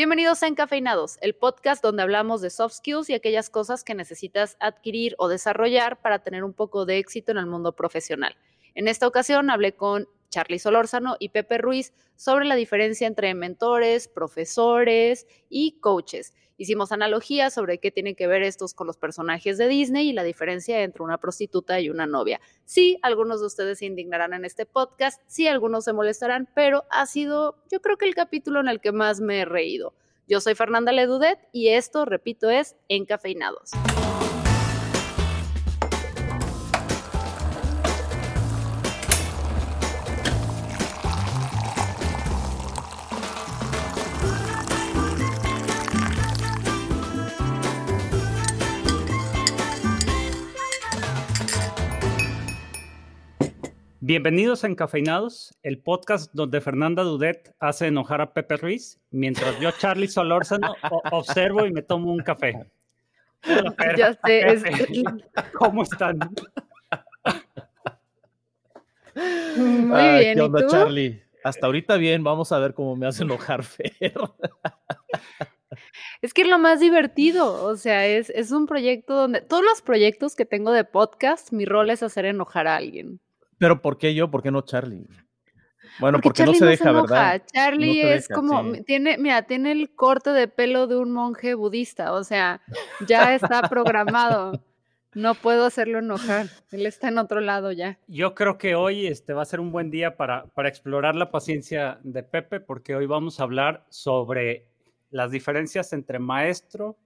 Bienvenidos a Encafeinados, el podcast donde hablamos de soft skills y aquellas cosas que necesitas adquirir o desarrollar para tener un poco de éxito en el mundo profesional. En esta ocasión hablé con Charlie Solórzano y Pepe Ruiz sobre la diferencia entre mentores, profesores y coaches. Hicimos analogías sobre qué tienen que ver estos con los personajes de Disney y la diferencia entre una prostituta y una novia. Sí, algunos de ustedes se indignarán en este podcast, sí, algunos se molestarán, pero ha sido, yo creo que el capítulo en el que más me he reído. Yo soy Fernanda Ledudet y esto, repito, es Encafeinados. Bienvenidos a Encafeinados, el podcast donde Fernanda Dudet hace enojar a Pepe Ruiz, mientras yo, Charlie Solórzano, observo y me tomo un café. ya sé. ¿Cómo están? Muy bien, ¿Qué onda, Charlie? Hasta ahorita bien, vamos a ver cómo me hace enojar Fer. Es que es lo más divertido, o sea, es, es un proyecto donde todos los proyectos que tengo de podcast, mi rol es hacer enojar a alguien. Pero ¿por qué yo? ¿Por qué no Charlie? Bueno, porque, no se deja, ¿verdad? Charlie es como, tiene, mira, tiene el corte de pelo de un monje budista, o sea, ya está programado. No puedo hacerlo enojar. Él está en otro lado ya. Yo creo que hoy este va a ser un buen día para, para explorar la paciencia de Pepe, porque hoy vamos a hablar sobre las diferencias entre maestro,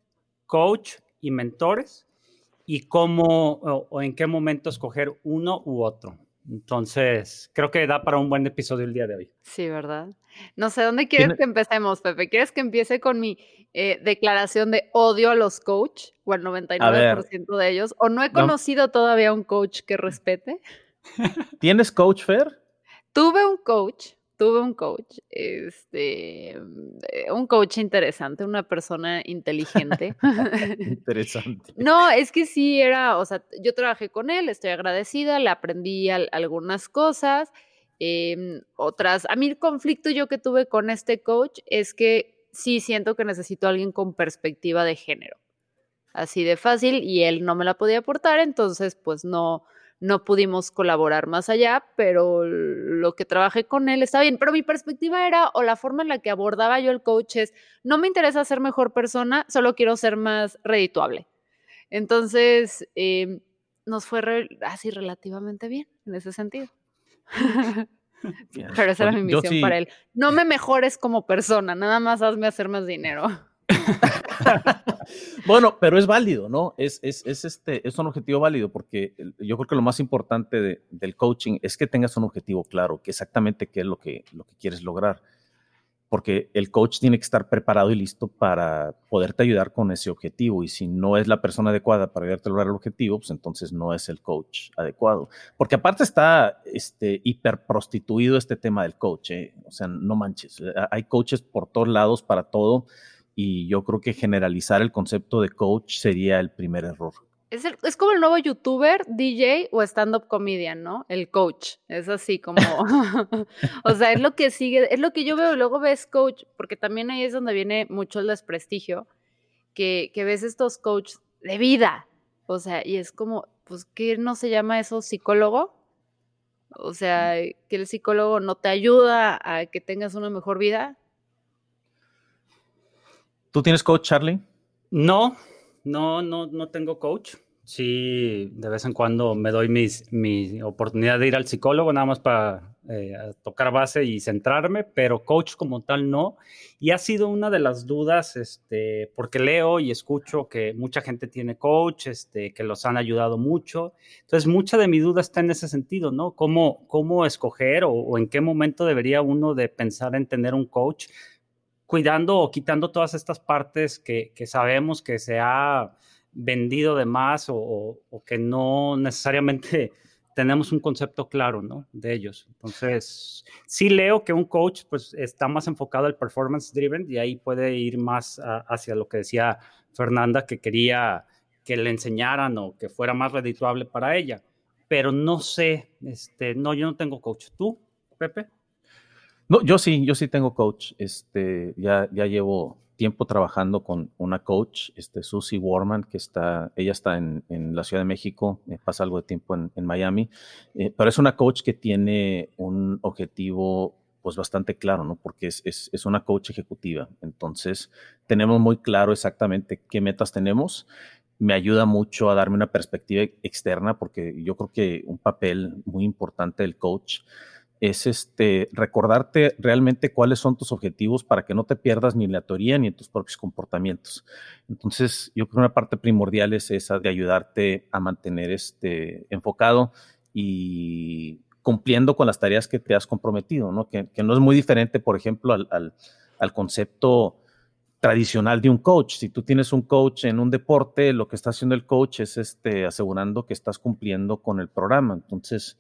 coach y mentores y cómo o en qué momento escoger uno u otro. Entonces, creo que da para un buen episodio el día de hoy. Sí, ¿verdad? No sé, ¿dónde quieres que empecemos, Pepe? ¿Quieres que empiece con mi eh, declaración de odio a los coach o al 99% de ellos? ¿O no he conocido todavía un coach que respete? ¿Tienes coach, Fer? Tuve un coach, tuve un coach, este, eh, un coach interesante, una persona inteligente. interesante. no, es que sí era, o sea, yo trabajé con él, estoy agradecida, le aprendí algunas cosas, em, otras, a mí el conflicto yo que tuve con este coach es que sí siento que necesito a alguien con perspectiva de género, así de fácil, y él no me la podía aportar, entonces pues no, no pudimos colaborar más allá, pero lo que trabajé con él está bien. Pero mi perspectiva era, o la forma en la que abordaba yo el coach es, no me interesa ser mejor persona, solo quiero ser más redituable. Entonces, em, nos fue así relativamente bien en ese sentido. Pero esa era mi misión para él. No me mejores como persona, nada más hazme hacer más dinero. bueno, pero es válido, ¿no? Es, es, es, este, es un objetivo válido porque yo creo que lo más importante del coaching es que tengas un objetivo claro, que exactamente qué es lo que, lo que quieres lograr. Porque el coach tiene que estar preparado y listo para poderte ayudar con ese objetivo. Y si no es la persona adecuada para ayudarte a lograr el objetivo, pues entonces no es el coach adecuado. Porque aparte está este, hiper prostituido este tema del coach. ¿eh? O sea, no manches. Hay coaches por todos lados para todo y yo creo que generalizar el concepto de coach sería el primer error. Es, es como el nuevo youtuber, DJ o stand-up comedian, ¿no? El coach. Es así como, o sea, es lo que sigue, es lo que yo veo. Luego ves coach, porque también ahí es donde viene mucho el desprestigio, que, que ves estos coaches de vida. O sea, y es como, pues, ¿qué no se llama eso psicólogo? O sea, que el psicólogo no te ayuda a que tengas una mejor vida. ¿Tú tienes coach, Charlie? No, no, no, no tengo coach. Sí, de vez en cuando me doy mis, mi oportunidad de ir al psicólogo, nada más para eh, tocar base y centrarme, pero coach como tal no. Y ha sido una de las dudas, este, porque leo y escucho que mucha gente tiene coach, este, que los han ayudado mucho. Entonces, mucha de mi duda está en ese sentido, ¿no? ¿Cómo, cómo escoger o, o en qué momento debería uno de pensar en tener un coach? Cuidando o quitando todas estas partes que, sabemos que se ha vendido de más o, que no necesariamente tenemos un concepto claro, ¿no? De ellos. Entonces, sí leo que un coach, pues, está más enfocado al performance driven y ahí puede ir más hacia lo que decía Fernanda, que quería que le enseñaran o que fuera más redituable para ella. Pero no sé, este, no, yo no tengo coach. ¿Tú, Pepe? No, yo sí, yo sí tengo coach. Este, ya, ya llevo tiempo trabajando con una coach, este, Susie Warman, que está, ella está en, la Ciudad de México, eh, pasa algo de tiempo en, Miami, eh, pero es una coach que tiene un objetivo pues bastante claro, ¿no? Porque es, es, una coach ejecutiva. Entonces, tenemos muy claro exactamente qué metas tenemos. Me ayuda mucho a darme una perspectiva externa porque yo creo que un papel muy importante del coach es este, recordarte realmente cuáles son tus objetivos para que no te pierdas ni en la teoría ni en tus propios comportamientos. Entonces, yo creo que una parte primordial es esa de ayudarte a mantener este enfocado y cumpliendo con las tareas que te has comprometido, ¿no? Que, no es muy diferente, por ejemplo, al, al, concepto tradicional de un coach. Si tú tienes un coach en un deporte, lo que está haciendo el coach es este, asegurando que estás cumpliendo con el programa. Entonces,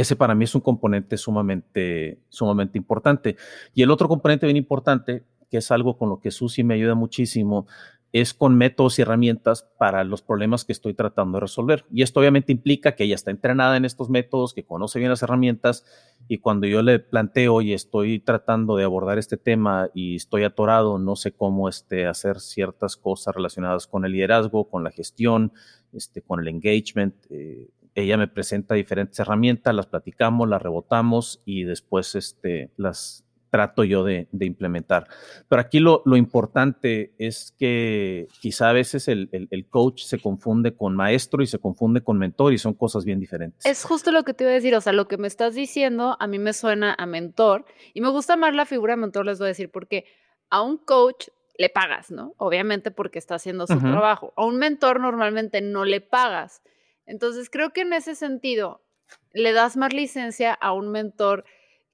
ese para mí es un componente sumamente, sumamente importante. Y el otro componente bien importante, que es algo con lo que Susi me ayuda muchísimo, es con métodos y herramientas para los problemas que estoy tratando de resolver. Y esto obviamente implica que ella está entrenada en estos métodos, que conoce bien las herramientas y cuando yo le planteo y estoy tratando de abordar este tema y estoy atorado, no sé cómo este, hacer ciertas cosas relacionadas con el liderazgo, con la gestión, este, con el engagement, eh, ella me presenta diferentes herramientas, las platicamos, las rebotamos y después este, las trato yo de, implementar. Pero aquí lo, importante es que quizá a veces el, coach se confunde con maestro y se confunde con mentor y son cosas bien diferentes. Es justo lo que te iba a decir, o sea, lo que me estás diciendo a mí me suena a mentor y me gusta más la figura de mentor, les voy a decir, porque a un coach le pagas, ¿no? Obviamente porque está haciendo su trabajo. A un mentor normalmente no le pagas. Entonces, creo que en ese sentido, le das más licencia a un mentor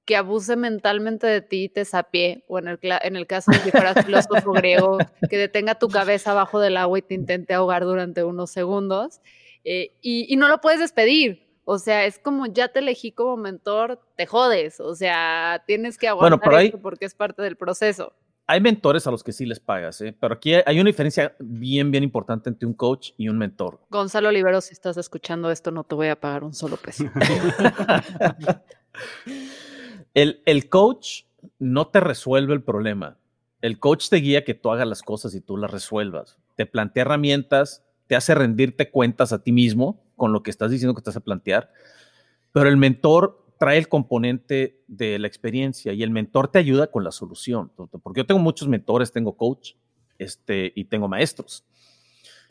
que abuse mentalmente de ti, te sapie, o en el, en el caso de que fueras filósofo griego, que detenga tu cabeza abajo del agua y te intente ahogar durante unos segundos, eh, y, no lo puedes despedir. O sea, es como ya te elegí como mentor, te jodes. O sea, tienes que aguantar bueno, porque es parte del proceso hay mentores a los que sí les pagas, ¿eh? pero aquí hay una diferencia bien, bien importante entre un coach y un mentor. Gonzalo Olivero, si estás escuchando esto, no te voy a pagar un solo peso. el, el coach no te resuelve el problema. El coach te guía que tú hagas las cosas y tú las resuelvas. Te plantea herramientas, te hace rendirte cuentas a ti mismo con lo que estás diciendo que estás a plantear. Pero el mentor trae el componente de la experiencia y el mentor te ayuda con la solución. Porque yo tengo muchos mentores, tengo coach este, y tengo maestros.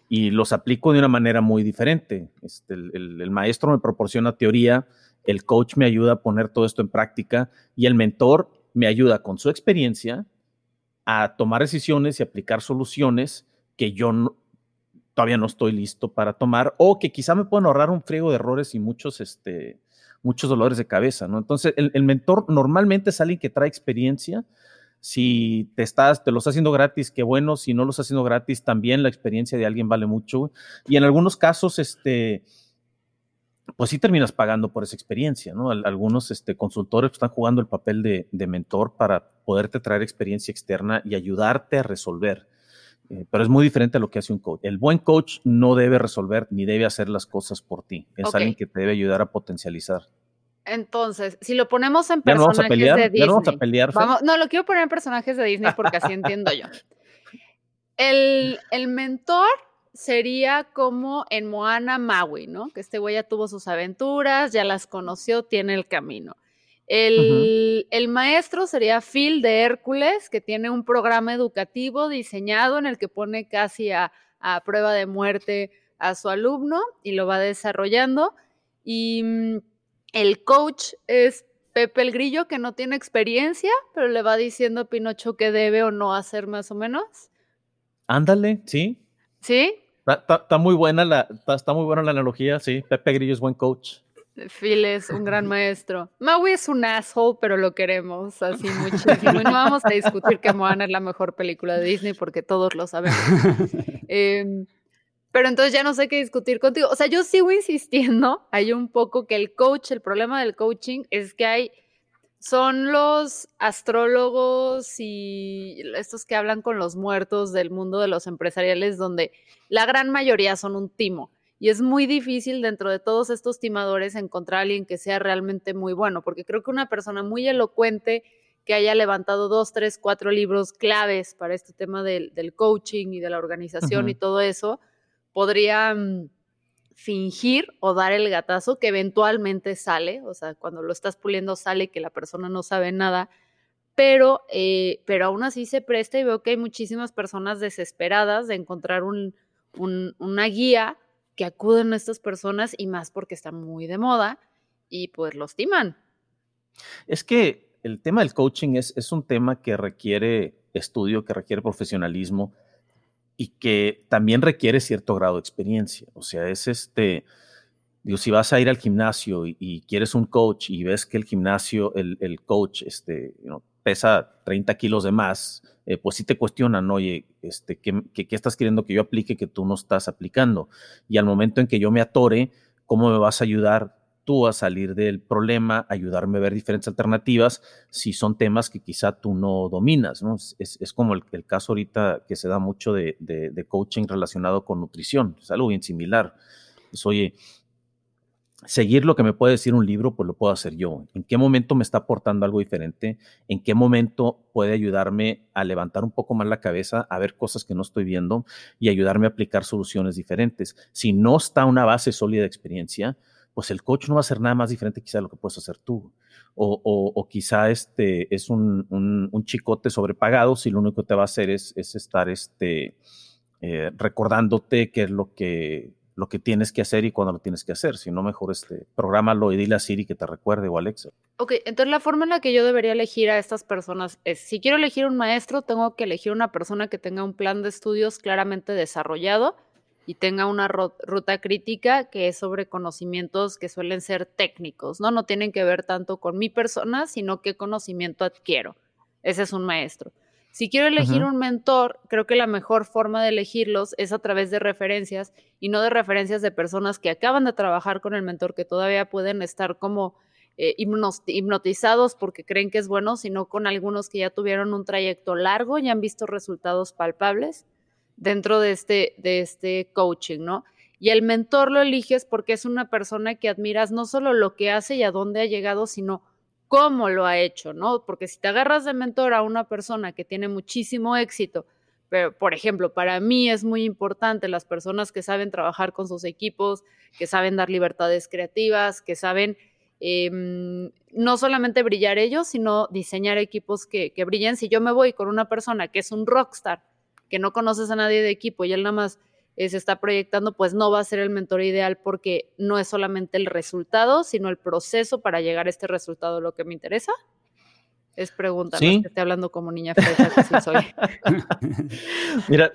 Y los aplico de una manera muy diferente. Este, el, maestro me proporciona teoría, el coach me ayuda a poner todo esto en práctica y el mentor me ayuda con su experiencia a tomar decisiones y aplicar soluciones que yo todavía no estoy listo para tomar o que quizá me pueden ahorrar un friego de errores y muchos, este, muchos dolores de cabeza, ¿no? Entonces, el, mentor normalmente es alguien que trae experiencia. Si te estás, te lo está haciendo gratis, qué bueno. Si no lo está haciendo gratis, también la experiencia de alguien vale mucho. Y en algunos casos, este, pues sí terminas pagando por esa experiencia, ¿no? Algunos este, consultores están jugando el papel de, mentor para poderte traer experiencia externa y ayudarte a resolver. Eh, pero es muy diferente a lo que hace un coach. El buen coach no debe resolver ni debe hacer las cosas por ti. Es alguien que te debe ayudar a potencializar. Entonces, si lo ponemos en personajes de Disney. ¿Ya no vamos a pelear. no, lo quiero poner en personajes de Disney porque así entiendo yo. El, el, mentor sería como en Moana Maui, ¿no? Que este güey ya tuvo sus aventuras, ya las conoció, tiene el camino. El, maestro sería Phil de Hércules, que tiene un programa educativo diseñado en el que pone casi a, prueba de muerte a su alumno y lo va desarrollando. Y mm, el coach es Pepe el Grillo, que no tiene experiencia, pero le va diciendo a Pinocho qué debe o no hacer más o menos. Ándale, sí. ¿Sí? Está, muy buena la, está muy buena la analogía, sí. Pepe Grillo es buen coach. Phil es un gran maestro. Maui es un asshole, pero lo queremos así muchísimo. Y no vamos a discutir que Moana es la mejor película de Disney porque todos lo sabemos. Em, pero entonces ya no sé qué discutir contigo. O sea, yo sigo insistiendo, hay un poco que el coach, el problema del coaching es que hay, son los astrólogos y estos que hablan con los muertos del mundo de los empresariales, donde la gran mayoría son un timo y es muy difícil dentro de todos estos timadores encontrar a alguien que sea realmente muy bueno, porque creo que una persona muy elocuente, que haya levantado dos, tres, cuatro libros claves para este tema del, coaching y de la organización y todo eso, podría mm, fingir o dar el gatazo que eventualmente sale, o sea, cuando lo estás puliendo sale que la persona no sabe nada, pero, eh, pero aún así se presta y veo que hay muchísimas personas desesperadas de encontrar un, una guía que acuden a estas personas y más porque está muy de moda y pues lo estiman. Es que el tema del coaching es, es un tema que requiere estudio, que requiere profesionalismo y que también requiere cierto grado de experiencia. O sea, es este, digo, si vas a ir al gimnasio y, quieres un coach y ves que el gimnasio, el, el coach, este, pesa 30 kilos de más, eh, pues sí te cuestionan, oye, este, ¿qué, ¿qué, estás queriendo que yo aplique que tú no estás aplicando? Y al momento en que yo me atore, ¿cómo me vas a ayudar tú a salir del problema, ayudarme a ver diferentes alternativas si son temas que quizá tú no dominas, ¿no? Es, es como el, el, caso ahorita que se da mucho de, de, de, coaching relacionado con nutrición, es algo bien similar. Pues, oye, seguir lo que me puede decir un libro, pues lo puedo hacer yo. ¿En qué momento me está aportando algo diferente? ¿En qué momento puede ayudarme a levantar un poco más la cabeza, a ver cosas que no estoy viendo y ayudarme a aplicar soluciones diferentes? Si no está una base sólida de experiencia, pues el coach no va a hacer nada más diferente quizá de lo que puedes hacer tú. O, quizá este es un, chicote sobrepagado si lo único que te va a hacer es, es estar este, eh, recordándote qué es lo que lo que tienes que hacer y cuándo lo tienes que hacer. Si no, mejor este, prográmalo y dile a Siri que te recuerde o Alexa. Ok, entonces la forma en la que yo debería elegir a estas personas es, si quiero elegir un maestro, tengo que elegir una persona que tenga un plan de estudios claramente desarrollado y tenga una ruta crítica que es sobre conocimientos que suelen ser técnicos, ¿no? No tienen que ver tanto con mi persona, sino qué conocimiento adquiero. Ese es un maestro. Si quiero elegir un mentor, creo que la mejor forma de elegirlos es a través de referencias y no de referencias de personas que acaban de trabajar con el mentor, que todavía pueden estar como eh, hipnotizados porque creen que es bueno, sino con algunos que ya tuvieron un trayecto largo y han visto resultados palpables dentro de este, de este coaching, ¿no? Y el mentor lo eliges porque es una persona que admiras no solo lo que hace y a dónde ha llegado, sino cómo lo ha hecho, ¿no? Porque si te agarras de mentor a una persona que tiene muchísimo éxito, pero por ejemplo, para mí es muy importante las personas que saben trabajar con sus equipos, que saben dar libertades creativas, que saben em, no solamente brillar ellos, sino diseñar equipos que, que brillen. Si yo me voy con una persona que es un rockstar, que no conoces a nadie de equipo y él nada más eh, se está proyectando, pues no va a ser el mentor ideal porque no es solamente el resultado, sino el proceso para llegar a este resultado lo que me interesa. Es pregunta, ¿Sí? no esté hablando como niña fresa que sí soy. Mira,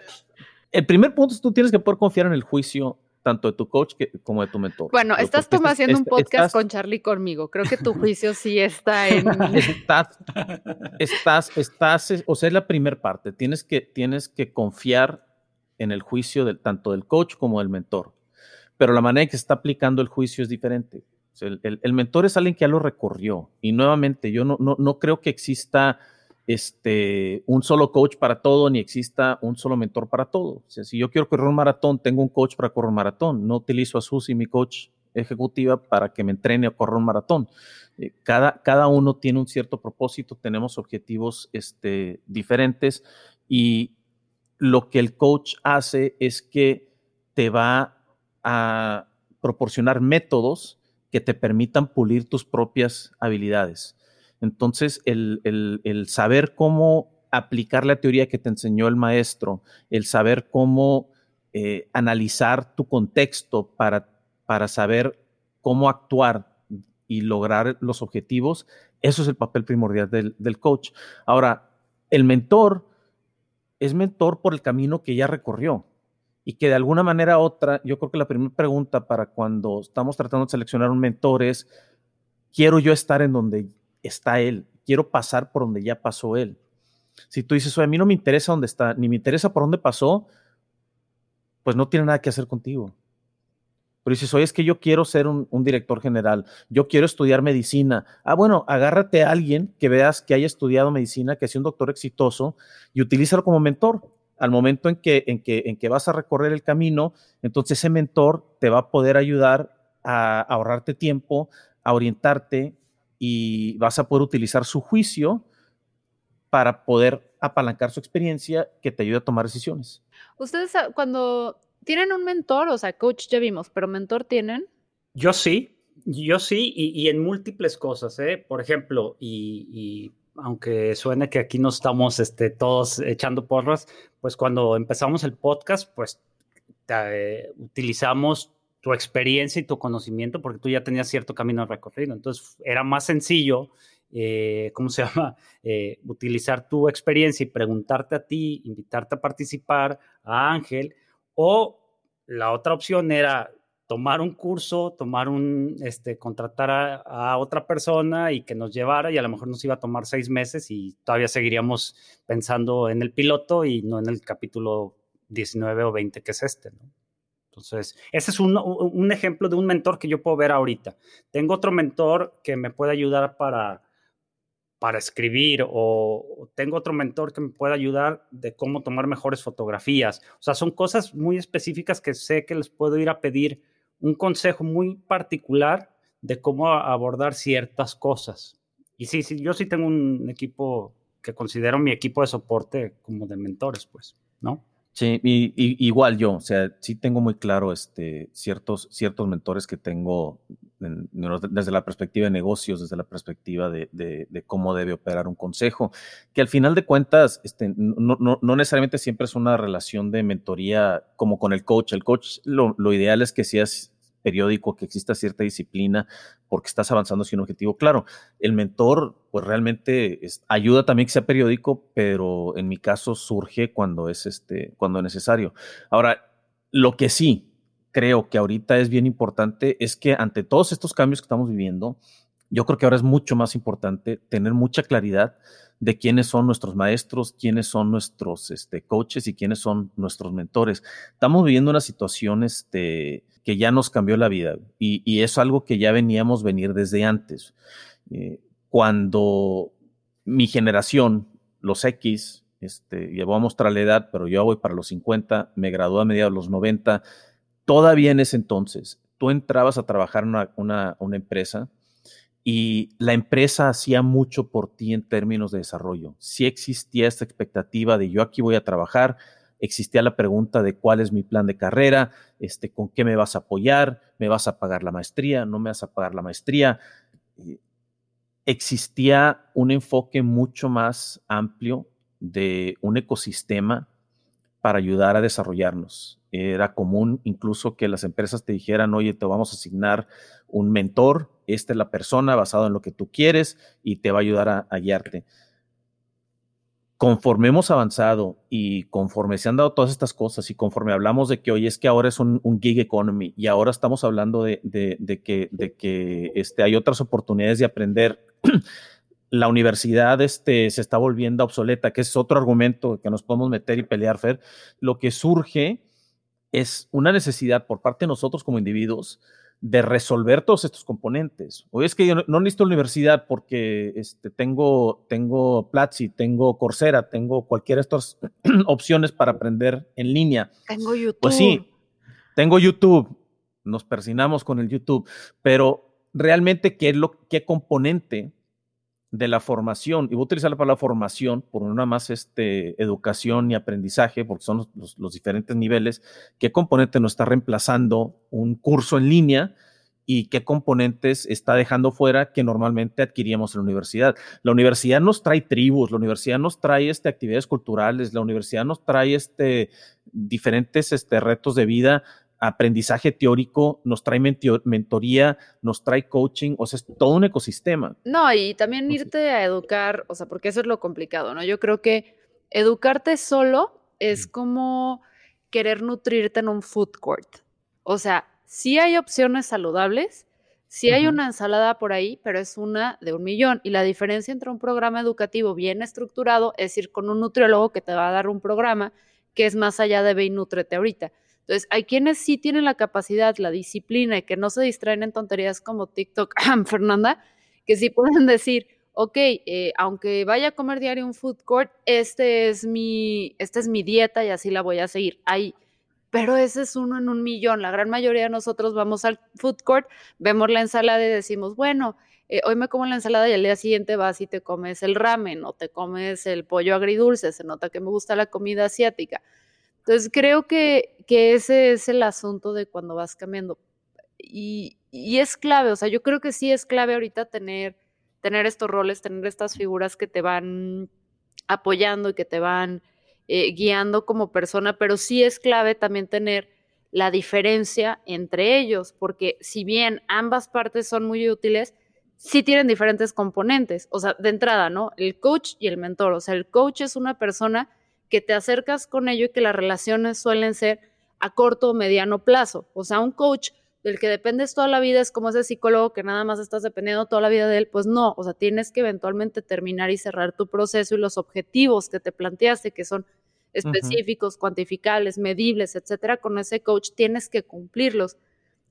el primer punto es tú tienes que poder confiar en el juicio tanto de tu coach como de tu mentor. Bueno, estás tú haciendo un podcast con Charlie conmigo. Creo que tu juicio sí está en. estás, estás, estás, o sea, es la primera parte. Tienes que, tienes que confiar en el juicio tanto del coach como del mentor. Pero la manera en que se está aplicando el juicio es diferente. el, mentor es alguien que ya lo recorrió. Y nuevamente, yo no, no, creo que exista este, un solo coach para todo, ni exista un solo mentor para todo. O si yo quiero correr un maratón, tengo un coach para correr un maratón. No utilizo a Susi, mi coach ejecutiva, para que me entrene a correr un maratón. Eh, cada, cada uno tiene un cierto propósito, tenemos objetivos este, diferentes y, lo que el coach hace es que te va a proporcionar métodos que te permitan pulir tus propias habilidades. Entonces, el, saber cómo aplicar la teoría que te enseñó el maestro, el saber cómo eh, analizar tu contexto para, para saber cómo actuar y lograr los objetivos, eso es el papel primordial del, del coach. Ahora, el mentor es mentor por el camino que ya recorrió y que de alguna manera u otra, yo creo que la primera pregunta para cuando estamos tratando de seleccionar un mentor es, quiero yo estar en donde está él, quiero pasar por donde ya pasó él. Si tú dices, oye, a mí no me interesa dónde está, ni me interesa por dónde pasó, pues no tiene nada que hacer contigo. Pero dices, oye, es que yo quiero ser un, director general, yo quiero estudiar medicina. Ah, bueno, agárrate a alguien que veas que haya estudiado medicina, que sea un doctor exitoso y utilízalo como mentor. Al momento en que, en, que, en que vas a recorrer el camino, entonces ese mentor te va a poder ayudar a ahorrarte tiempo, a orientarte y vas a poder utilizar su juicio para poder apalancar su experiencia que te ayude a tomar decisiones. Ustedes ah, cuando tienen un mentor, o sea, coach ya vimos, pero mentor tienen. Yo sí, yo sí, y, en múltiples cosas, ¿eh? Por ejemplo, y, aunque suene que aquí no estamos este, todos echando porras, pues cuando empezamos el podcast, pues eh, utilizamos tu experiencia y tu conocimiento porque tú ya tenías cierto camino recorrido. Entonces era más sencillo, eh, ¿cómo se llama? Eh, utilizar tu experiencia y preguntarte a ti, invitarte a participar, a Ángel, o la otra opción era tomar un curso, tomar un, este, contratar a, otra persona y que nos llevara y a lo mejor nos iba a tomar seis meses y todavía seguiríamos pensando en el piloto y no en el capítulo 19 o 20 que es este. Entonces, ese es un, un ejemplo de un mentor que yo puedo ver ahorita. Tengo otro mentor que me puede ayudar para, para escribir o, tengo otro mentor que me puede ayudar de cómo tomar mejores fotografías. O sea, son cosas muy específicas que sé que les puedo ir a pedir un consejo muy particular de cómo abordar ciertas cosas. Y sí, sí, yo sí tengo un equipo que considero mi equipo de soporte como de mentores, pues, ¿no? Sí, y, igual yo, o sea, sí tengo muy claro este, ciertos, ciertos mentores que tengo desde la perspectiva de negocios, desde la perspectiva de, de, cómo debe operar un consejo, que al final de cuentas este, no, no, no, necesariamente siempre es una relación de mentoría como con el coach. El coach lo, lo ideal es que seas periódico, que exista cierta disciplina, porque estás avanzando hacia un objetivo. Claro, el mentor, pues realmente ayuda también que sea periódico, pero en mi caso surge cuando es este, cuando es necesario. Ahora, lo que sí creo que ahorita es bien importante es que ante todos estos cambios que estamos viviendo, yo creo que ahora es mucho más importante tener mucha claridad de quiénes son nuestros maestros, quiénes son nuestros este, coaches y quiénes son nuestros mentores. Estamos viviendo una situación que ya nos cambió la vida y, es algo que ya veníamos venir desde antes. Eh, cuando mi generación, los X, este, ya a mostrar la edad, pero yo voy para los 50, me gradué a mediados de los 90, todavía en ese entonces, tú entrabas a trabajar en una, una empresa y la empresa hacía mucho por ti en términos de desarrollo. Sí existía esta expectativa de yo aquí voy a trabajar, existía la pregunta de cuál es mi plan de carrera, este, con qué me vas a apoyar, me vas a pagar la maestría, no me vas a pagar la maestría. Existía un enfoque mucho más amplio de un ecosistema para ayudar a desarrollarnos. Era común incluso que las empresas te dijeran, oye, te vamos a asignar un mentor, esta es la persona basado en lo que tú quieres y te va a ayudar a, guiarte. Conforme hemos avanzado y conforme se han dado todas estas cosas y conforme hablamos de que hoy es que ahora es un, gig economy y ahora estamos hablando de, que, de que este, hay otras oportunidades de aprender, la universidad este, se está volviendo obsoleta, que es otro argumento que nos podemos meter y pelear, Fer. Lo que surge es una necesidad por parte de nosotros como individuos de resolver todos estos componentes. Hoy es que yo no, necesito universidad porque este, tengo, tengo Platzi, tengo Coursera, tengo cualquiera de estas opciones para aprender en línea. Tengo YouTube. Pues sí, tengo YouTube. Nos persinamos con el YouTube, pero realmente qué es lo qué componente de la formación, y voy a utilizar la palabra formación por una más este, educación y aprendizaje, porque son los, diferentes niveles, qué componente nos está reemplazando un curso en línea y qué componentes está dejando fuera que normalmente adquiríamos en la universidad. La universidad nos trae tribus, la universidad nos trae este, actividades culturales, la universidad nos trae este, diferentes este, retos de vida aprendizaje teórico, nos trae mentoría, nos trae coaching, o sea, es todo un ecosistema. No, y también irte a educar, o sea, porque eso es lo complicado, ¿no? Yo creo que educarte solo es como querer nutrirte en un food court. O sea, sí hay opciones saludables, sí hay una ensalada por ahí, pero es una de un millón. Y la diferencia entre un programa educativo bien estructurado es ir con un nutriólogo que te va a dar un programa que es más allá de ve y nutrete ahorita. Entonces, hay quienes sí tienen la capacidad, la disciplina y que no se distraen en tonterías como TikTok, Fernanda, que sí pueden decir, ok, eh, aunque vaya a comer diario un food court, este es mi, esta es mi dieta y así la voy a seguir. Ahí. Pero ese es uno en un millón. La gran mayoría de nosotros vamos al food court, vemos la ensalada y decimos, bueno, eh, hoy me como la ensalada y al día siguiente vas y te comes el ramen o te comes el pollo agridulce, se nota que me gusta la comida asiática. Entonces creo que, que ese es el asunto de cuando vas cambiando. Y, y, es clave, o sea, yo creo que sí es clave ahorita tener, tener estos roles, tener estas figuras que te van apoyando y que te van eh, guiando como persona, pero sí es clave también tener la diferencia entre ellos, porque si bien ambas partes son muy útiles, sí tienen diferentes componentes. O sea, de entrada, ¿no? El coach y el mentor. O sea, el coach es una persona que te acercas con ello y que las relaciones suelen ser a corto o mediano plazo. O sea, un coach del que dependes toda la vida es como ese psicólogo que nada más estás dependiendo toda la vida de él. Pues no, o sea, tienes que eventualmente terminar y cerrar tu proceso y los objetivos que te planteaste, que son específicos, cuantificables, medibles, etcétera, con ese coach tienes que cumplirlos.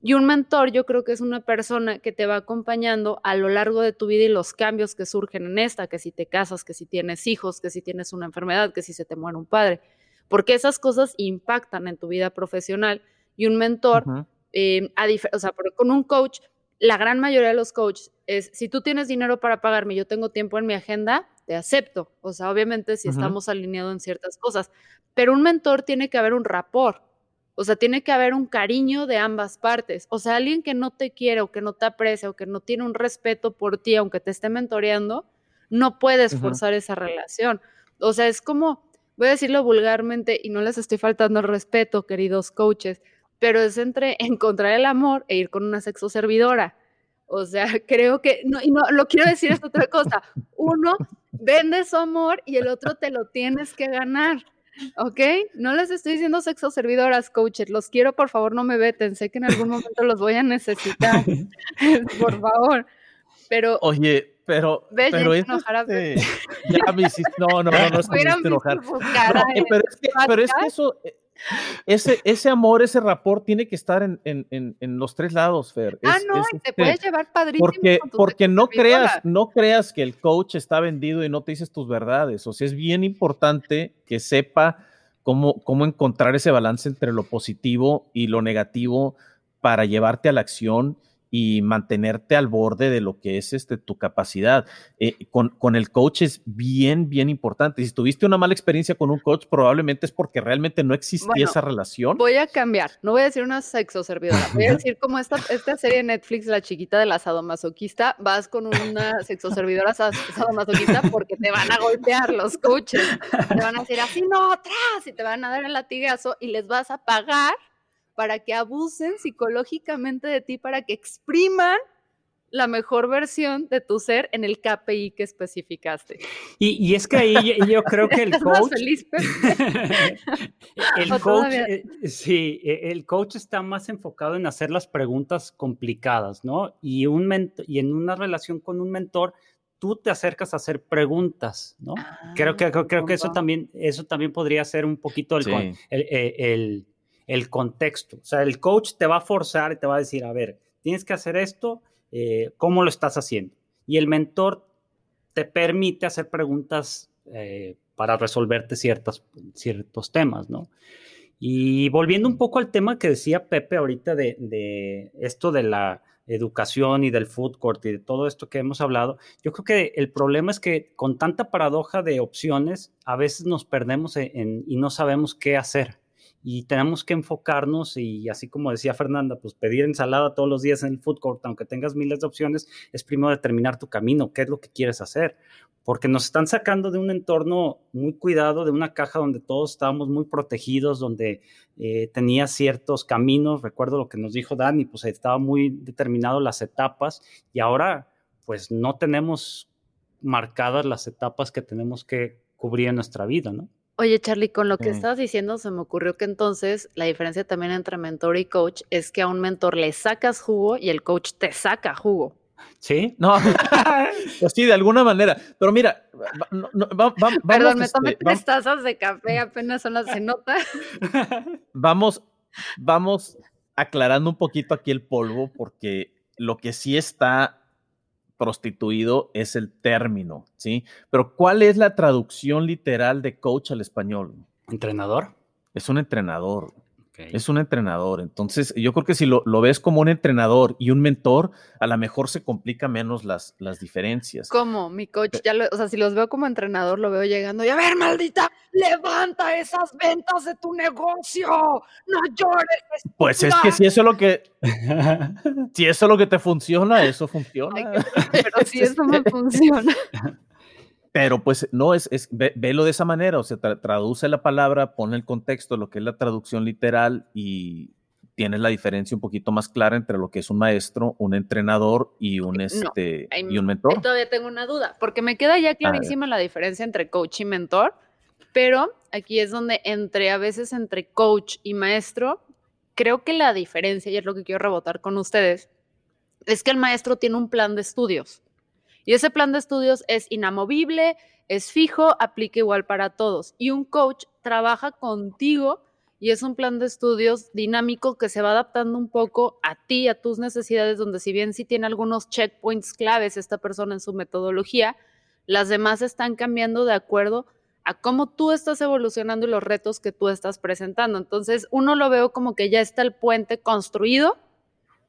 Y un mentor yo creo que es una persona que te va acompañando a lo largo de tu vida y los cambios que surgen en esta, que si te casas, que si tienes hijos, que si tienes una enfermedad, que si se te muere un padre, porque esas cosas impactan en tu vida profesional y un mentor, eh, o sea, con un coach, la gran mayoría de los coaches es, si tú tienes dinero para pagarme, yo tengo tiempo en mi agenda, te acepto. O sea, obviamente si estamos alineados en ciertas cosas, pero un mentor tiene que haber un rapport. O sea, tiene que haber un cariño de ambas partes. O sea, alguien que no te quiere o que no te aprecia o que no tiene un respeto por ti, aunque te esté mentoreando, no puedes forzar esa relación. O sea, es como, voy a decirlo vulgarmente y no les estoy faltando el respeto, queridos coaches, pero es entre encontrar el amor e ir con una sexo servidora. O sea, creo que, no, y no, lo quiero decir esta otra cosa. Uno vende su amor y el otro te lo tienes que ganar. ¿Ok? No les estoy diciendo sexo servidoras, coaches. Los quiero, por favor, no me veten. Sé que en algún momento los voy a necesitar. por favor. Pero. Oye, pero. pero es este, ya me hiciste. No, no, no, no es que me enojar. pero, es que, pero es que eso. Eh, ese, ese amor, ese rapport tiene que estar en, en, en, los tres lados, Fer. ah, no, te este, puedes llevar padrísimo. Porque, porque no, creas, no creas que el coach está vendido y no te dices tus verdades. O sea, es bien importante que sepa cómo, cómo encontrar ese balance entre lo positivo y lo negativo para llevarte a la acción y mantenerte al borde de lo que es este, tu capacidad. Eh, con, con, el coach es bien, bien importante. Si tuviste una mala experiencia con un coach, probablemente es porque realmente no existía esa relación. Voy a cambiar, no voy a decir una sexo servidora, voy a decir como esta, esta serie de Netflix, La chiquita del sadomasoquista, vas con una sexo servidora sadomasoquista porque te van a golpear los coaches, te van a decir así, no, atrás, y te van a dar el latigazo y les vas a pagar para que abusen psicológicamente de ti, para que expriman la mejor versión de tu ser en el KPI que especificaste. Y, es que ahí yo creo que el coach... Feliz, el coach, eh, sí, e, el coach está más enfocado en hacer las preguntas complicadas, ¿no? Y, un y en una relación con un mentor, tú te acercas a hacer preguntas, ¿no? creo que, creo, que eso también, eso también podría ser un poquito el, el, el el contexto. O sea, el coach te va a forzar y te va a decir, a ver, tienes que hacer esto, eh, ¿cómo lo estás haciendo? Y el mentor te permite hacer preguntas eh, para resolverte ciertos temas, ¿no? Y volviendo un poco al tema que decía Pepe ahorita de, de, esto de la educación y del food court y de todo esto que hemos hablado, yo creo que el problema es que con tanta paradoja de opciones, a veces nos perdemos y no sabemos qué hacer y tenemos que enfocarnos y así como decía Fernanda, pues pedir ensalada todos los días en el food court, aunque tengas miles de opciones, es primero determinar tu camino, qué es lo que quieres hacer, porque nos están sacando de un entorno muy cuidado, de una caja donde todos estábamos muy protegidos, donde eh, tenía ciertos caminos, recuerdo lo que nos dijo Dani, pues estaba muy determinado las etapas y ahora pues no tenemos marcadas las etapas que tenemos que cubrir en nuestra vida, ¿no? Oye, Charlie, con lo que estabas diciendo, se me ocurrió que entonces la diferencia también entre mentor y coach es que a un mentor le sacas jugo y el coach te saca jugo. Sí, no, pues sí, de alguna manera. Pero mira, vamos. Perdón, me tomé este, tres tazas de café, apenas son las se nota. Vamos, vamos aclarando un poquito aquí el polvo, porque lo que sí está prostituido es el término, ¿sí? Pero ¿cuál es la traducción literal de coach al español? Entrenador. Es un entrenador. Es un entrenador. Entonces, yo creo que si lo, ves como un entrenador y un mentor, a lo mejor se complica menos las, las diferencias. ¿Cómo? Mi coach, ya o sea, si los veo como entrenador, lo veo llegando y a ver, maldita, levanta esas ventas de tu negocio. No llores. Pues es que si eso es lo que, si eso es lo que te funciona, eso funciona. pero si eso me funciona. Pero pues no, es, es velo de esa manera, o sea, traduce la palabra, pone el contexto, lo que es la traducción literal y tienes la diferencia un poquito más clara entre lo que es un maestro, un entrenador y un, este, y un mentor. Todavía tengo una duda, porque me queda ya clarísima la diferencia entre coach y mentor, pero aquí es donde entre a veces entre coach y maestro, creo que la diferencia, y es lo que quiero rebotar con ustedes, es que el maestro tiene un plan de estudios. Y ese plan de estudios es inamovible, es fijo, aplica igual para todos. Y un coach trabaja contigo y es un plan de estudios dinámico que se va adaptando un poco a ti, a tus necesidades, donde si bien sí tiene algunos checkpoints claves esta persona en su metodología, las demás están cambiando de acuerdo a cómo tú estás evolucionando y los retos que tú estás presentando. Entonces, uno lo veo como que ya está el puente construido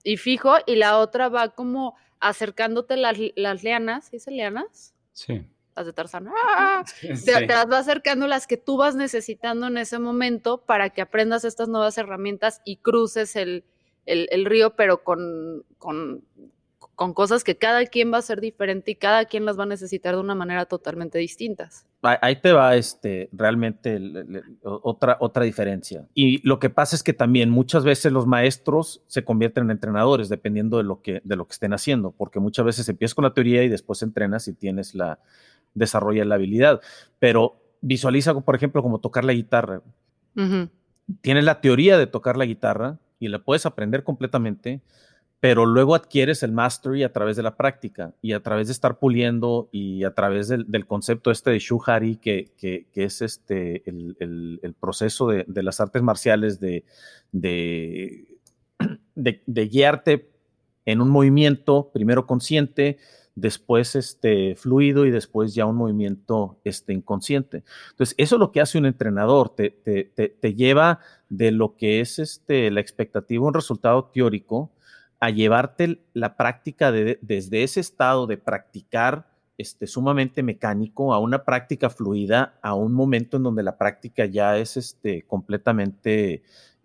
y fijo, y la otra va como acercándote las, las lianas, ¿dice lianas? Sí. Las de Tarzán. ¡Ah! Te, las va acercando las que tú vas necesitando en ese momento para que aprendas estas nuevas herramientas y cruces el, el, río, pero con, con, con cosas que cada quien va a ser diferente y cada quien las va a necesitar de una manera totalmente distintas. Ahí te va este, realmente otra, otra diferencia. Y lo que pasa es que también muchas veces los maestros se convierten en entrenadores dependiendo de lo que, de lo que estén haciendo, porque muchas veces empiezas con la teoría y después entrenas y tienes la, desarrolla la habilidad. Pero visualiza, por ejemplo, como tocar la guitarra. Tienes la teoría de tocar la guitarra y la puedes aprender completamente, pero luego adquieres el mastery a través de la práctica y a través de estar puliendo y a través del, concepto este de Shuhari, que, que, es este, el, proceso de, las artes marciales de, guiarte en un movimiento, primero consciente, después este, fluido y después ya un movimiento este, inconsciente. Entonces, eso es lo que hace un entrenador, te, te, te, lleva de lo que es este, la expectativa, un resultado teórico, a llevarte la práctica de, desde ese estado de practicar este, sumamente mecánico a una práctica fluida, a un momento en donde la práctica ya es este, completamente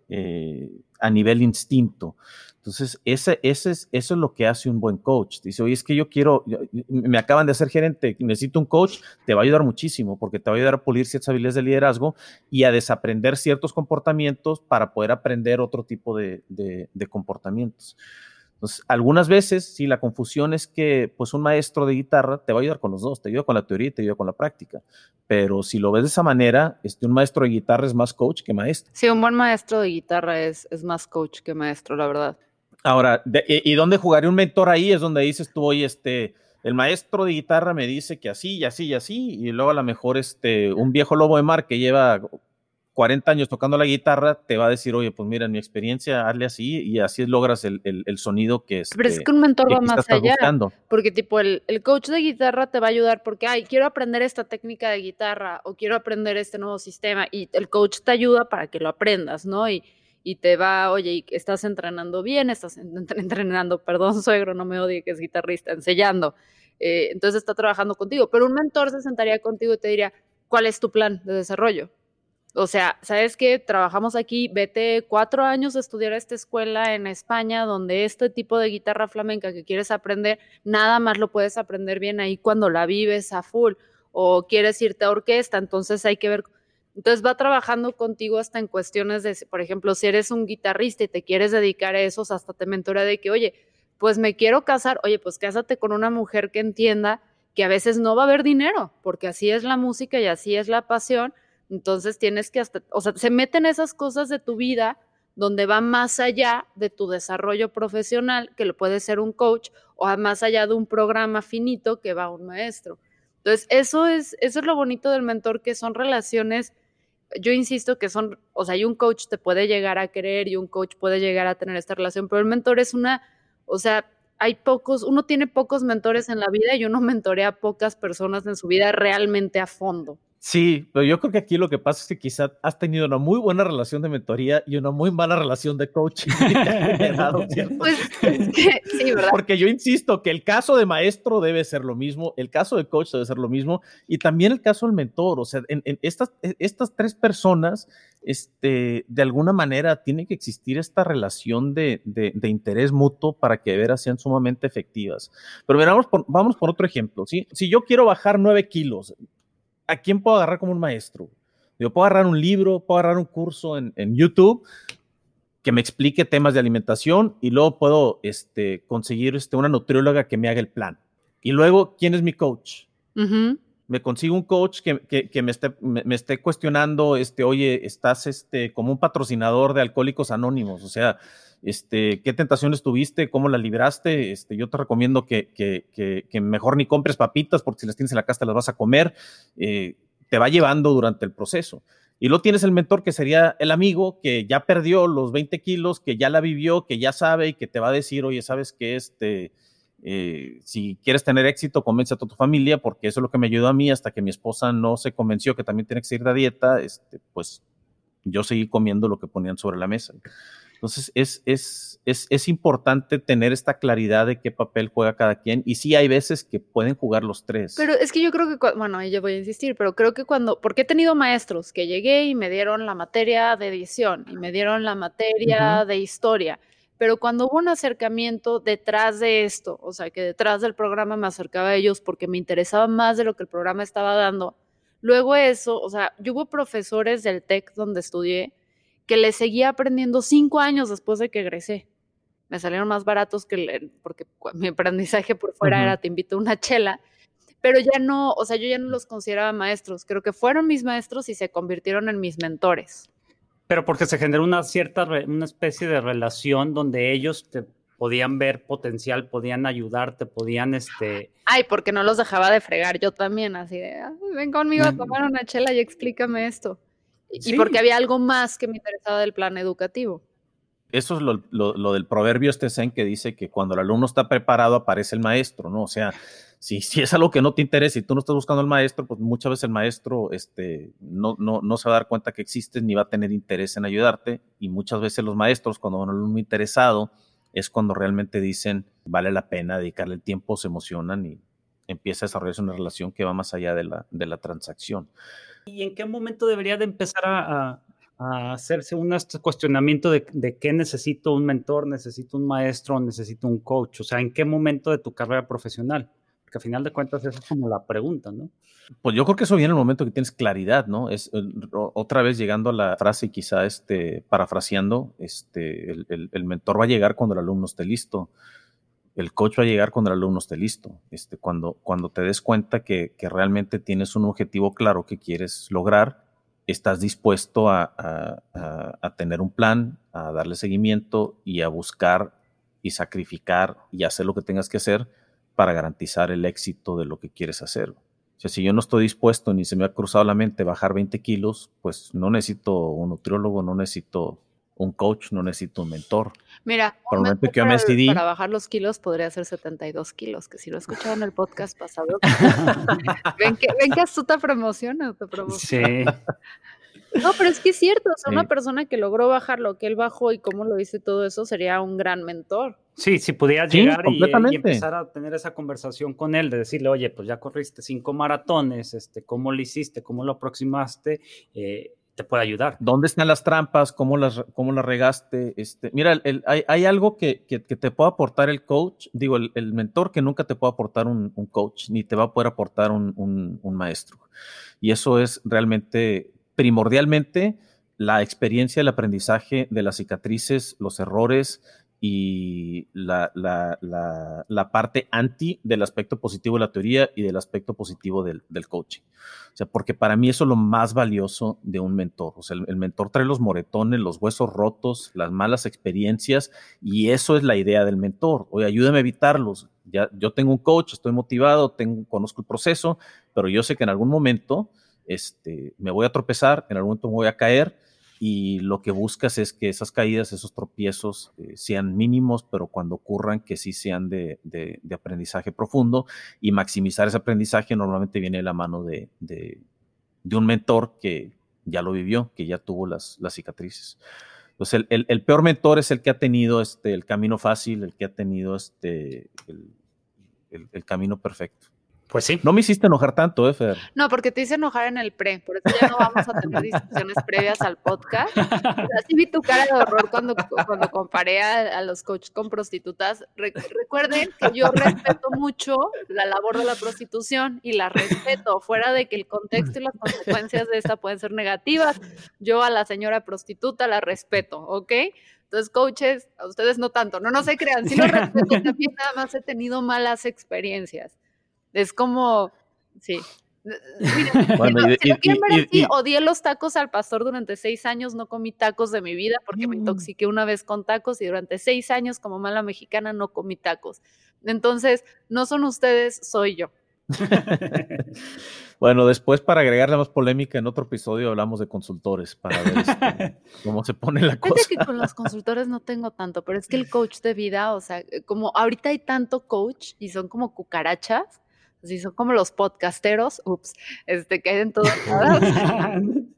eh, a nivel instinto. Entonces, ese, ese es, eso es lo que hace un buen coach. Dice, oye, es que yo quiero, me acaban de hacer gerente, necesito un coach, te va a ayudar muchísimo porque te va a ayudar a pulir ciertas habilidades de liderazgo y a desaprender ciertos comportamientos para poder aprender otro tipo de, de comportamientos. Entonces, algunas veces, sí, la confusión es que, pues, un maestro de guitarra te va a ayudar con los dos, te ayuda con la teoría y te ayuda con la práctica. Pero si lo ves de esa manera, este, un maestro de guitarra es más coach que maestro. Sí, un buen maestro de guitarra es, es más coach que maestro, la verdad. Ahora, y, dónde jugaría un mentor ahí? Es donde dices tú, oye, este, el maestro de guitarra me dice que así y así y así, y luego a lo mejor este, un viejo lobo de mar que lleva 40 años tocando la guitarra, te va a decir, oye, pues mira, en mi experiencia, hazle así y así logras el, sonido que es. Pero es que un mentor va más allá. Porque, tipo, el, coach de guitarra te va a ayudar porque, ay, quiero aprender esta técnica de guitarra o quiero aprender este nuevo sistema y el coach te ayuda para que lo aprendas, ¿no? Y, y te va, oye, y estás entrenando bien, estás entrenando, perdón, suegro, no me odie que es guitarrista, enseñando. Eh, entonces está trabajando contigo. Pero un mentor se sentaría contigo y te diría, ¿cuál es tu plan de desarrollo? O sea, ¿sabes qué? Trabajamos aquí, vete cuatro años a estudiar a esta escuela en España, donde este tipo de guitarra flamenca que quieres aprender, nada más lo puedes aprender bien ahí cuando la vives a full. O quieres irte a orquesta, entonces hay que ver. Entonces va trabajando contigo hasta en cuestiones de, por ejemplo, si eres un guitarrista y te quieres dedicar a eso, hasta te mentora de que, oye, pues me quiero casar, oye, pues cásate con una mujer que entienda que a veces no va a haber dinero, porque así es la música y así es la pasión entonces tienes que hasta, o sea, se meten esas cosas de tu vida donde va más allá de tu desarrollo profesional, que lo puede ser un coach, o más allá de un programa finito que va un maestro. Entonces, eso es, eso es lo bonito del mentor, que son relaciones, yo insisto que son, o sea, y un coach te puede llegar a querer y un coach puede llegar a tener esta relación, pero el mentor es una, o sea, hay pocos, uno tiene pocos mentores en la vida y uno mentorea a pocas personas en su vida realmente a fondo. Sí, pero yo creo que aquí lo que pasa es que quizá has tenido una muy buena relación de mentoría y una muy mala relación de coaching. pues, sí, ¿verdad? Porque yo insisto que el caso de maestro debe ser lo mismo, el caso de coach debe ser lo mismo y también el caso del mentor. O sea, en, estas, e, estas tres personas, este, de alguna manera tiene que existir esta relación de, de, interés mutuo para que de veras sean sumamente efectivas. Pero vamos por, vamos por otro ejemplo. ¿sí? Si yo quiero bajar nueve kilos, ¿a quién puedo agarrar como un maestro? Yo puedo agarrar un libro, puedo agarrar un curso en, YouTube que me explique temas de alimentación y luego puedo este, conseguir este, una nutrióloga que me haga el plan. Y luego, ¿quién es mi coach? Me consigo un coach que, que, me, esté, me, esté, cuestionando, este, oye, estás este, como un patrocinador de Alcohólicos Anónimos, o sea, este, qué tentaciones tuviste, cómo las libraste. Este, yo te recomiendo que, que, mejor ni compres papitas porque si las tienes en la casa te las vas a comer. Eh, te va llevando durante el proceso. Y luego tienes el mentor que sería el amigo que ya perdió los 20 kilos, que ya la vivió, que ya sabe y que te va a decir, oye, ¿sabes qué? Este, eh, si quieres tener éxito, convence a toda tu familia, porque eso es lo que me ayudó a mí hasta que mi esposa no se convenció que también tiene que seguir de dieta, este, pues yo seguí comiendo lo que ponían sobre la mesa. Entonces, es, es, es, es, importante tener esta claridad de qué papel juega cada quien. Y sí, hay veces que pueden jugar los tres. Pero es que yo creo que, bueno, yo voy a insistir, pero creo que cuando, porque he tenido maestros que llegué y me dieron la materia de edición y me dieron la materia de historia, pero cuando hubo un acercamiento detrás de esto, o sea, que detrás del programa me acercaba a ellos porque me interesaba más de lo que el programa estaba dando, luego eso, o sea, yo hubo profesores del TEC donde estudié que le seguía aprendiendo cinco años después de que egresé. Me salieron más baratos que porque mi aprendizaje por fuera era te invito a una chela, pero ya no, o sea, yo ya no los consideraba maestros, creo que fueron mis maestros y se convirtieron en mis mentores. Pero porque se generó una cierta, una especie de relación donde ellos te podían ver potencial, podían ayudarte, podían, este... Ay, porque no los dejaba de fregar yo también, así de, ven conmigo a tomar una chela y explícame esto y porque había algo más que me interesaba del plan educativo. Eso es lo, del proverbio este zen que dice que cuando el alumno está preparado aparece el maestro, ¿no? O sea, si, si es algo que no te interesa y tú no estás buscando al maestro, pues muchas veces el maestro este, no, no, no se va a dar cuenta que existes ni va a tener interés en ayudarte. Y muchas veces los maestros, cuando van un alumno interesado, es cuando realmente dicen vale la pena dedicarle el tiempo, se emocionan y empieza a desarrollarse una relación que va más allá de la, de la transacción. ¿Y en qué momento debería de empezar a, hacerse un cuestionamiento de, qué necesito un mentor, necesito un maestro, necesito un coach? O sea, ¿en qué momento de tu carrera profesional? Porque a final de cuentas esa es como la pregunta, ¿no? Pues yo creo que eso viene en el momento que tienes claridad, ¿no? Es otra vez llegando a la frase, quizá este, parafraseando, este, el, el mentor va a llegar cuando el alumno esté listo el coach va a llegar cuando el alumno esté listo. Este, cuando, cuando te des cuenta que, realmente tienes un objetivo claro que quieres lograr, estás dispuesto a, tener un plan, a darle seguimiento y a buscar y sacrificar y hacer lo que tengas que hacer para garantizar el éxito de lo que quieres hacer. O sea, si yo no estoy dispuesto ni se me ha cruzado la mente bajar 20 kilos, pues no necesito un nutriólogo, no necesito un coach, no necesito un mentor. Mira, Por un que para, me para bajar los kilos podría ser 72 kilos, que si lo escucharon en el podcast pasado, ven, que, ven que astuta promoción, Sí. No, pero es que es cierto, o sea, una persona que logró bajar lo que él bajó y cómo lo hice todo eso sería un gran mentor. Sí, si pudieras llegar y, y, empezar a tener esa conversación con él, de decirle, oye, pues ya corriste cinco maratones, este, ¿cómo lo hiciste? ¿Cómo lo aproximaste? Eh, te puede ayudar. ¿Dónde están las trampas? ¿Cómo las, cómo las regaste? Este, mira, hay, algo que, te puede aportar el coach, digo, el, mentor que nunca te puede aportar un, coach, ni te va a poder aportar un, maestro. Y eso es realmente, primordialmente, la experiencia, el aprendizaje de las cicatrices, los errores, y la, la, parte anti del aspecto positivo de la teoría y del aspecto positivo del, coaching. O sea, porque para mí eso es lo más valioso de un mentor. O sea, el, mentor trae los moretones, los huesos rotos, las malas experiencias y eso es la idea del mentor. Oye, ayúdame a evitarlos. Ya, yo tengo un coach, estoy motivado, tengo, conozco el proceso, pero yo sé que en algún momento este, me voy a tropezar, en algún momento me voy a caer y lo que buscas es que esas caídas, esos tropiezos eh, sean mínimos, pero cuando ocurran que sí sean de, aprendizaje profundo y maximizar ese aprendizaje normalmente viene de la mano de, un mentor que ya lo vivió, que ya tuvo las, cicatrices. Entonces, el, peor mentor es el que ha tenido este, el camino fácil, el que ha tenido este, el camino perfecto. Pues sí. No me hiciste enojar tanto, ¿eh, Fer? No, porque te hice enojar en el pre, por eso ya no vamos a tener discusiones previas al podcast. Así vi tu cara de horror cuando, cuando comparé a, los coaches con prostitutas. recuerden que yo respeto mucho la labor de la prostitución y la respeto, fuera de que el contexto y las consecuencias de esta pueden ser negativas. Yo a la señora prostituta la respeto, ¿ok? Entonces, coaches, a ustedes no tanto, no, no se crean, sí lo respeto, también nada más he tenido malas experiencias. Es como, sí. Bueno, si, lo, quieren ver así, odié los tacos al pastor durante seis años, no comí tacos de mi vida porque me mm. intoxiqué una vez con tacos y durante seis años como mala mexicana no comí tacos. Entonces, no son ustedes, soy yo. bueno, después para agregarle más polémica, en otro episodio hablamos de consultores para ver este, cómo se pone la cosa. Fíjate que con los consultores no tengo tanto, pero es que el coach de vida, o sea, como ahorita hay tanto coach y son como cucarachas, si son como los podcasteros, ups, este, que hay en todos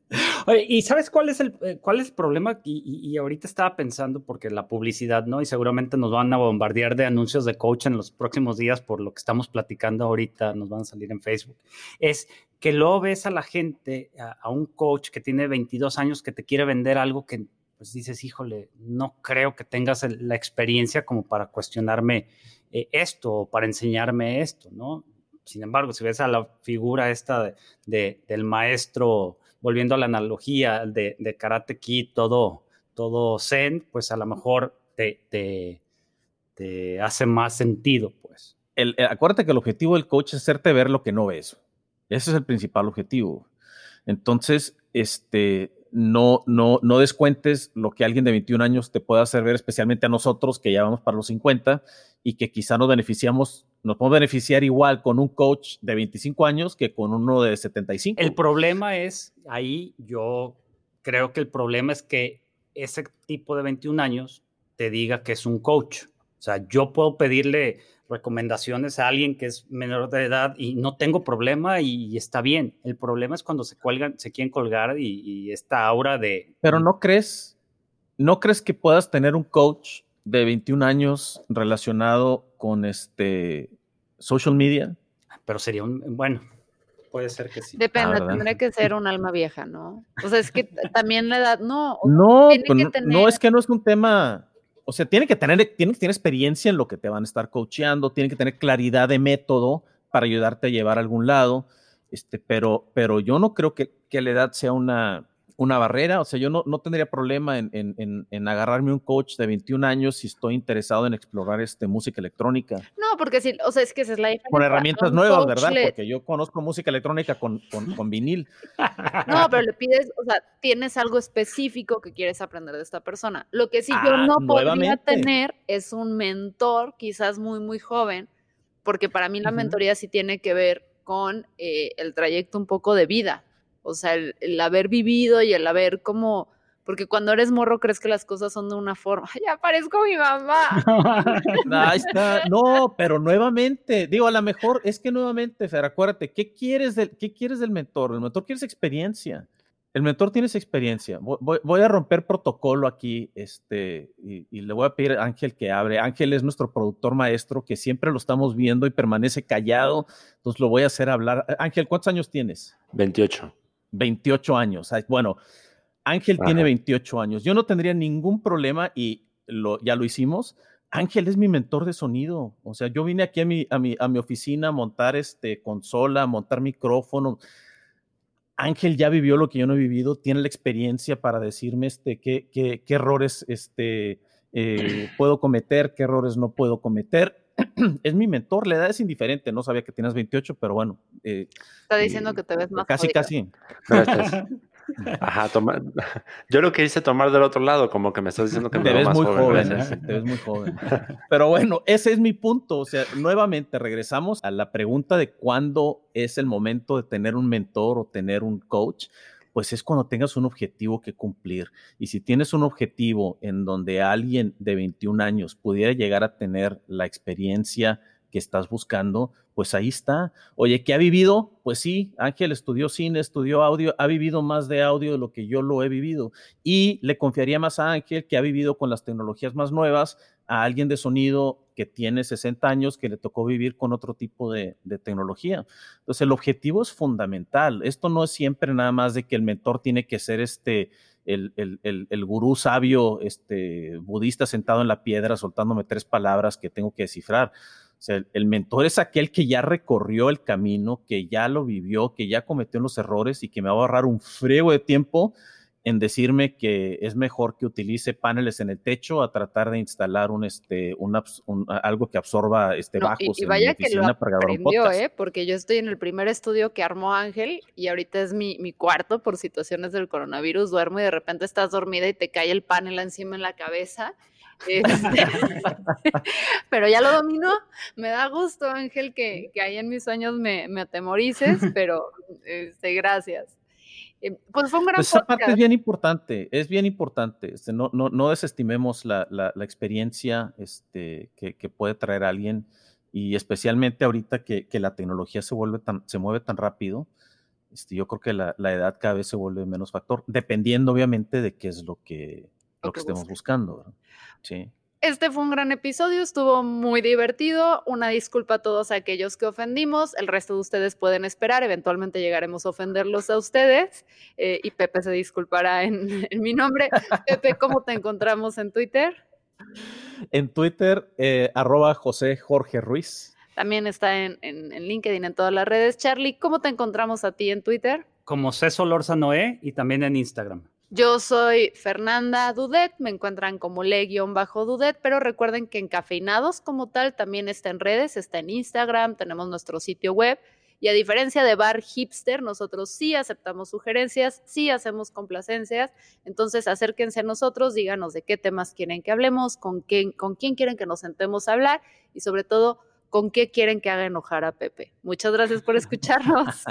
¿y sabes cuál es el, eh, cuál es el problema? Y, ahorita estaba pensando, porque la publicidad, ¿no? Y seguramente nos van a bombardear de anuncios de coach en los próximos días por lo que estamos platicando ahorita, nos van a salir en Facebook. Es que luego ves a la gente, a, un coach que tiene 22 años que te quiere vender algo que pues dices, híjole, no creo que tengas la experiencia como para cuestionarme eh, esto o para enseñarme esto, ¿no? Sin embargo, si ves a la figura esta de, del maestro, volviendo a la analogía de, Karate Kid, todo, todo zen, pues a lo mejor te, te, hace más sentido, pues. Eh, acuérdate que el objetivo del coach es hacerte ver lo que no ves. Ese es el principal objetivo. Entonces, este, no, no, no descuentes lo que alguien de 21 años te pueda hacer ver, especialmente a nosotros que ya vamos para los 50 y que quizá nos beneficiamos, nos podemos beneficiar igual con un coach de 25 años que con uno de 75. El problema es, ahí yo creo que el problema es que ese tipo de 21 años te diga que es un coach. O sea, yo puedo pedirle recomendaciones a alguien que es menor de edad y no tengo problema y, está bien. El problema es cuando se cuelgan, se quieren colgar y, esta aura de... Pero no crees, no crees que puedas tener un coach de 21 años relacionado con este social media? Pero sería un, bueno, puede ser que sí. Depende, ah, tendría que ser un alma vieja, ¿no? O sea, es que también la edad, no. No, pues no es que no es un tema o sea, tiene que tener, tiene que tener experiencia en lo que te van a estar coacheando, tiene que tener claridad de método para ayudarte a llevar a algún lado. Este, pero, pero yo no creo que, que la edad sea una, una barrera. O sea, yo no, no tendría problema en, en, en, agarrarme un coach de 21 años si estoy interesado en explorar este, música electrónica. No, porque sí, o sea, es que esa es la Con herramientas nuevas, ¿verdad? Porque yo conozco música electrónica con, con, con, vinil. No, pero le pides, o sea, tienes algo específico que quieres aprender de esta persona. Lo que sí yo ah, no podría tener es un mentor, quizás muy, muy joven, porque para mí la mentoría sí tiene que ver con eh, el trayecto un poco de vida. O sea, el, haber vivido y el haber como, porque cuando eres morro crees que las cosas son de una forma. Ya parezco mi mamá. Ahí está. No, pero nuevamente, digo, a lo mejor es que nuevamente, Fer, acuérdate, ¿qué quieres del, qué quieres del mentor? El mentor quiere experiencia. El mentor tiene esa experiencia. Voy, a romper protocolo aquí este, y, y, le voy a pedir a Ángel que abre. Ángel es nuestro productor maestro que siempre lo estamos viendo y permanece callado. Entonces lo voy a hacer hablar. Ángel, ¿cuántos años tienes? 28. 28 años. Bueno, Ángel tiene 28 años. Yo no tendría ningún problema y lo, ya lo hicimos. Ángel es mi mentor de sonido. O sea, yo vine aquí a mi, a mi, a mi oficina a montar este consola, a montar micrófono. Ángel ya vivió lo que yo no he vivido, tiene la experiencia para decirme este, qué, qué, qué errores este, eh, puedo cometer, qué errores no puedo cometer. es mi mentor, la edad es indiferente, no sabía que tienes 28, pero bueno. Eh, Está diciendo que te ves más. Casi, casi. Ajá, toma... yo lo que hice tomar del otro lado, como que me estás diciendo que me te ves muy joven. ¿eh? Te ves muy joven. Pero bueno, ese es mi punto. O sea, nuevamente regresamos a la pregunta de cuándo es el momento de tener un mentor o tener un coach pues es cuando tengas un objetivo que cumplir. Y si tienes un objetivo en donde alguien de 21 años pudiera llegar a tener la experiencia que estás buscando, pues ahí está. Oye, ¿qué ha vivido? Pues sí, Ángel estudió cine, estudió audio, ha vivido más de audio de lo que yo lo he vivido. Y le confiaría más a Ángel, que ha vivido con las tecnologías más nuevas, a alguien de sonido que tiene 60 años, que le tocó vivir con otro tipo de, tecnología. Entonces, el objetivo es fundamental. Esto no es siempre nada más de que el mentor tiene que ser este, el, el, gurú sabio este, budista sentado en la piedra soltándome tres palabras que tengo que descifrar. O sea, el, mentor es aquel que ya recorrió el camino, que ya lo vivió, que ya cometió los errores y que me va a ahorrar un frío de tiempo en decirme que es mejor que utilice paneles en el techo a tratar de instalar un este algo que absorba este bajos y, vaya que lo aprendió, ¿eh? porque yo estoy en el primer estudio que armó Ángel y ahorita es mi, mi, cuarto por situaciones del coronavirus duermo y de repente estás dormida y te cae el panel encima en la cabeza este, pero ya lo dominó. Me da gusto, Ángel, que, que ahí en mis sueños me, me atemorices, pero este, gracias. Eh, pues fue un gran pues Esa parte es bien importante, es bien importante. Este, no, no, no desestimemos la, la, experiencia este, que, que, puede traer alguien y especialmente ahorita que, que, la tecnología se, vuelve tan, se mueve tan rápido. Este, yo creo que la, la, edad cada vez se vuelve menos factor, dependiendo obviamente de qué es lo que, lo que, estemos buscando. Sí. Este fue un gran episodio, estuvo muy divertido. Una disculpa a todos aquellos que ofendimos. El resto de ustedes pueden esperar. Eventualmente llegaremos a ofenderlos a ustedes. Eh, y Pepe se disculpará en, mi nombre. Pepe, ¿cómo te encontramos en Twitter? En Twitter, eh, arroba José Jorge Ruiz. También está en, en, LinkedIn, en todas las redes. Charlie, ¿cómo te encontramos a ti en Twitter? Como César Lorza Noé y también en Instagram. Yo soy Fernanda Dudet, me encuentran como le-dudet, pero recuerden que en Cafeinados como tal también está en redes, está en Instagram, tenemos nuestro sitio web y a diferencia de Bar Hipster, nosotros sí aceptamos sugerencias, sí hacemos complacencias, entonces acérquense a nosotros, díganos de qué temas quieren que hablemos, con quién, con quién quieren que nos sentemos a hablar y sobre todo con qué quieren que haga enojar a Pepe. Muchas gracias por escucharnos.